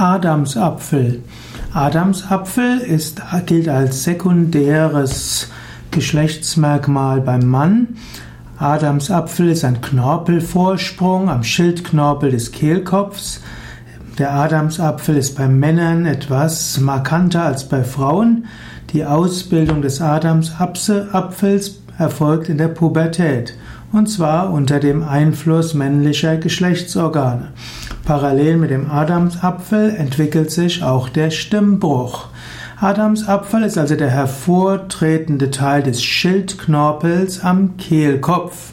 Adamsapfel. Adamsapfel ist, gilt als sekundäres Geschlechtsmerkmal beim Mann. Adamsapfel ist ein Knorpelvorsprung am Schildknorpel des Kehlkopfs. Der Adamsapfel ist bei Männern etwas markanter als bei Frauen. Die Ausbildung des Adamsapfels erfolgt in der Pubertät und zwar unter dem Einfluss männlicher Geschlechtsorgane. Parallel mit dem Adamsapfel entwickelt sich auch der Stimmbruch. Adamsapfel ist also der hervortretende Teil des Schildknorpels am Kehlkopf.